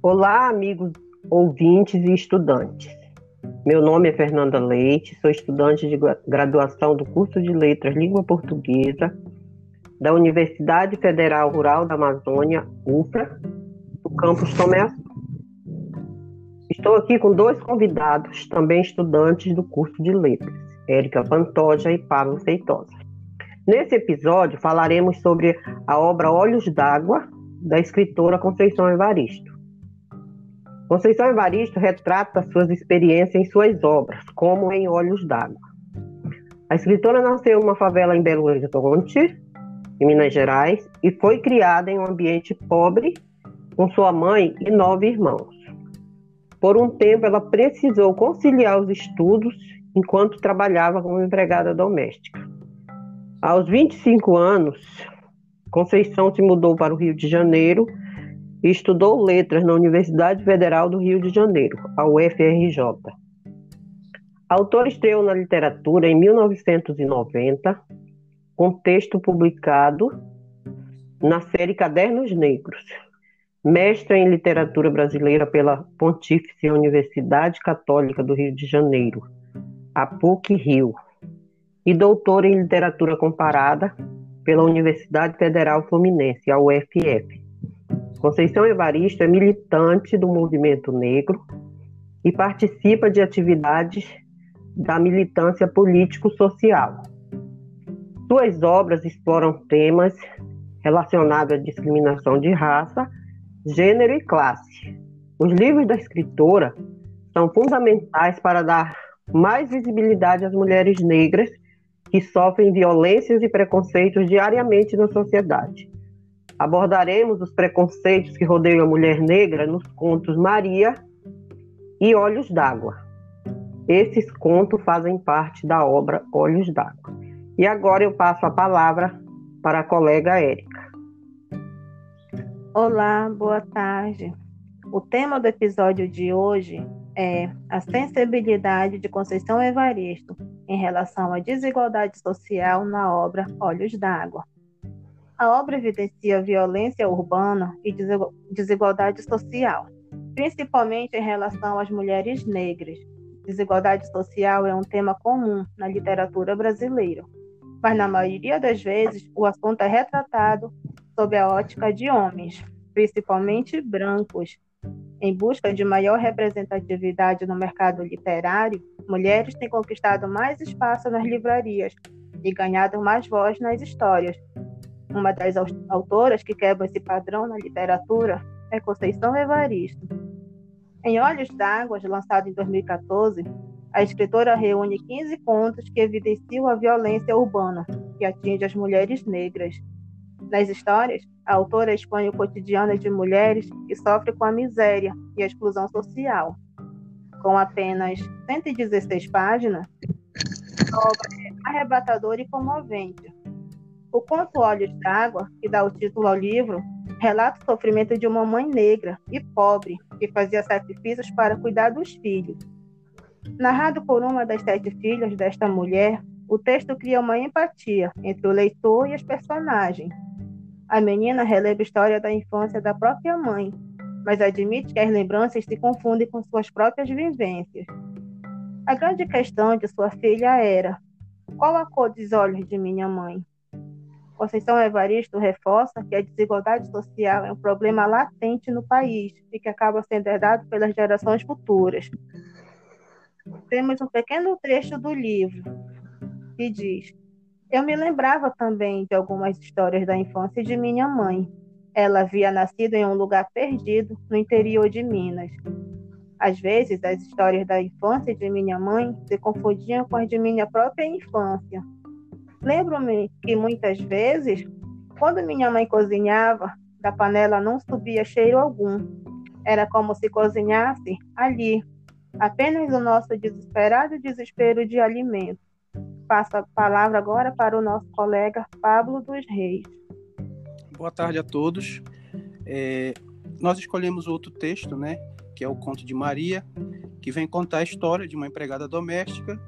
Olá, amigos ouvintes e estudantes. Meu nome é Fernanda Leite, sou estudante de graduação do curso de Letras Língua Portuguesa da Universidade Federal Rural da Amazônia, UFRA, do campus Tomé. Estou aqui com dois convidados, também estudantes do curso de Letras, Érica Pantoja e Pablo Feitosa. Nesse episódio falaremos sobre a obra Olhos d'Água, da escritora Conceição Evaristo. Conceição Evaristo retrata suas experiências em suas obras, como em Olhos d'Água. A escritora nasceu em uma favela em Belo Horizonte, em Minas Gerais, e foi criada em um ambiente pobre com sua mãe e nove irmãos. Por um tempo, ela precisou conciliar os estudos enquanto trabalhava como empregada doméstica. Aos 25 anos, Conceição se mudou para o Rio de Janeiro estudou letras na Universidade Federal do Rio de Janeiro, a UFRJ. A autora estreou na literatura em 1990, com texto publicado na série Cadernos Negros. Mestra em literatura brasileira pela Pontífice Universidade Católica do Rio de Janeiro, a PUC Rio, e doutora em literatura comparada pela Universidade Federal Fluminense, a UFF. Conceição Evaristo é militante do movimento negro e participa de atividades da militância político-social. Suas obras exploram temas relacionados à discriminação de raça, gênero e classe. Os livros da escritora são fundamentais para dar mais visibilidade às mulheres negras que sofrem violências e preconceitos diariamente na sociedade. Abordaremos os preconceitos que rodeiam a mulher negra nos contos Maria e Olhos d'Água. Esses contos fazem parte da obra Olhos d'Água. E agora eu passo a palavra para a colega Érica. Olá, boa tarde. O tema do episódio de hoje é a sensibilidade de Conceição Evaristo em relação à desigualdade social na obra Olhos d'Água. A obra evidencia violência urbana e desigualdade social, principalmente em relação às mulheres negras. Desigualdade social é um tema comum na literatura brasileira, mas na maioria das vezes o assunto é retratado sob a ótica de homens, principalmente brancos, em busca de maior representatividade no mercado literário, mulheres têm conquistado mais espaço nas livrarias e ganhado mais voz nas histórias. Uma das autoras que quebra esse padrão na literatura é Conceição Evaristo. Em Olhos d'Água, lançado em 2014, a escritora reúne 15 contos que evidenciam a violência urbana que atinge as mulheres negras. Nas histórias, a autora expõe o cotidiano de mulheres que sofrem com a miséria e a exclusão social. Com apenas 116 páginas, a obra é arrebatadora e comovente. O conto Olhos d'Água, que dá o título ao livro, relata o sofrimento de uma mãe negra e pobre que fazia sacrifícios para cuidar dos filhos. Narrado por uma das sete filhas desta mulher, o texto cria uma empatia entre o leitor e as personagens, a menina releva a história da infância da própria mãe, mas admite que as lembranças se confundem com suas próprias vivências. A grande questão de sua filha era: qual a cor dos olhos de minha mãe? Conceição Evaristo reforça que a desigualdade social é um problema latente no país e que acaba sendo herdado pelas gerações futuras. Temos um pequeno trecho do livro que diz: eu me lembrava também de algumas histórias da infância de minha mãe. Ela havia nascido em um lugar perdido no interior de Minas. Às vezes, as histórias da infância de minha mãe se confundiam com as de minha própria infância. Lembro-me que muitas vezes, quando minha mãe cozinhava, da panela não subia cheiro algum. Era como se cozinhasse ali, apenas o nosso desesperado desespero de alimento passo a palavra agora para o nosso colega Pablo dos Reis. Boa tarde a todos. É, nós escolhemos outro texto, né, que é o Conto de Maria, que vem contar a história de uma empregada doméstica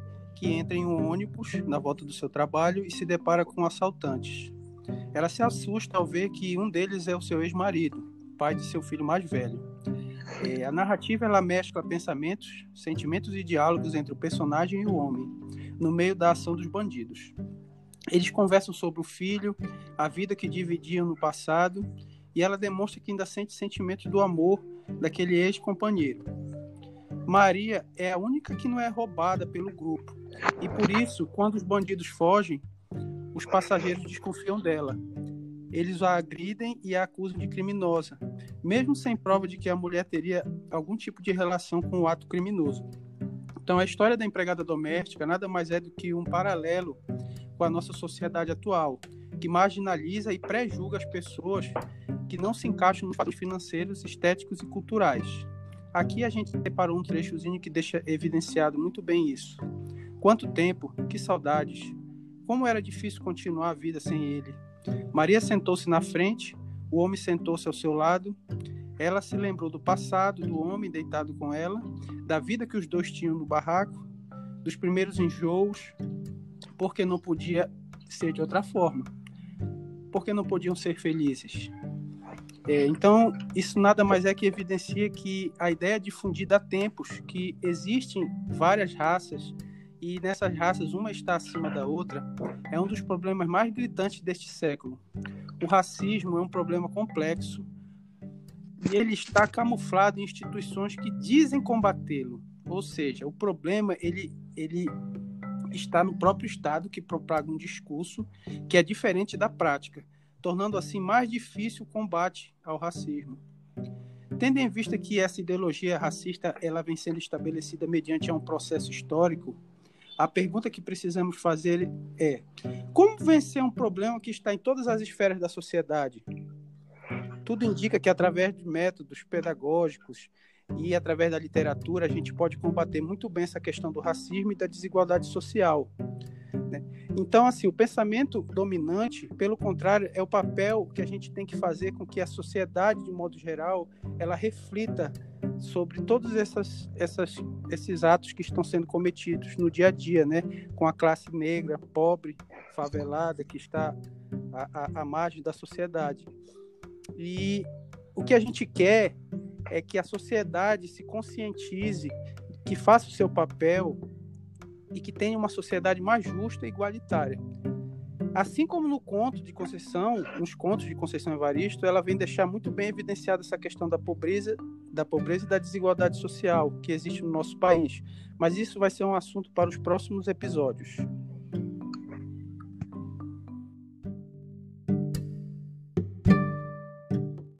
que entra em um ônibus na volta do seu trabalho e se depara com assaltantes. Ela se assusta ao ver que um deles é o seu ex-marido, pai de seu filho mais velho. É, a narrativa ela mescla pensamentos, sentimentos e diálogos entre o personagem e o homem, no meio da ação dos bandidos. Eles conversam sobre o filho, a vida que dividiam no passado, e ela demonstra que ainda sente sentimentos do amor daquele ex-companheiro. Maria é a única que não é roubada pelo grupo, e por isso, quando os bandidos fogem, os passageiros desconfiam dela. Eles a agridem e a acusam de criminosa, mesmo sem prova de que a mulher teria algum tipo de relação com o ato criminoso. Então, a história da empregada doméstica nada mais é do que um paralelo com a nossa sociedade atual, que marginaliza e pré-julga as pessoas que não se encaixam nos fatos financeiros, estéticos e culturais. Aqui a gente separou um trechozinho que deixa evidenciado muito bem isso. Quanto tempo, que saudades. Como era difícil continuar a vida sem ele. Maria sentou-se na frente, o homem sentou-se ao seu lado. Ela se lembrou do passado, do homem deitado com ela, da vida que os dois tinham no barraco, dos primeiros enjoos, porque não podia ser de outra forma, porque não podiam ser felizes. É, então, isso nada mais é que evidencia que a ideia é difundida há tempos que existem várias raças e nessas raças uma está acima da outra é um dos problemas mais gritantes deste século. O racismo é um problema complexo e ele está camuflado em instituições que dizem combatê-lo. Ou seja, o problema ele, ele está no próprio Estado que propaga um discurso que é diferente da prática, tornando assim mais difícil o combate ao racismo. Tendo em vista que essa ideologia racista ela vem sendo estabelecida mediante um processo histórico, a pergunta que precisamos fazer é: como vencer um problema que está em todas as esferas da sociedade? Tudo indica que através de métodos pedagógicos e através da literatura a gente pode combater muito bem essa questão do racismo e da desigualdade social. Né? Então, assim, o pensamento dominante, pelo contrário, é o papel que a gente tem que fazer com que a sociedade, de modo geral, ela reflita sobre todos essas, essas, esses atos que estão sendo cometidos no dia a dia, né? com a classe negra, pobre, favelada, que está à, à, à margem da sociedade. E o que a gente quer é que a sociedade se conscientize, que faça o seu papel e que tenha uma sociedade mais justa e igualitária. Assim como no conto de Conceição, nos contos de Conceição Evaristo, ela vem deixar muito bem evidenciada essa questão da pobreza, da pobreza e da desigualdade social que existe no nosso país. Mas isso vai ser um assunto para os próximos episódios.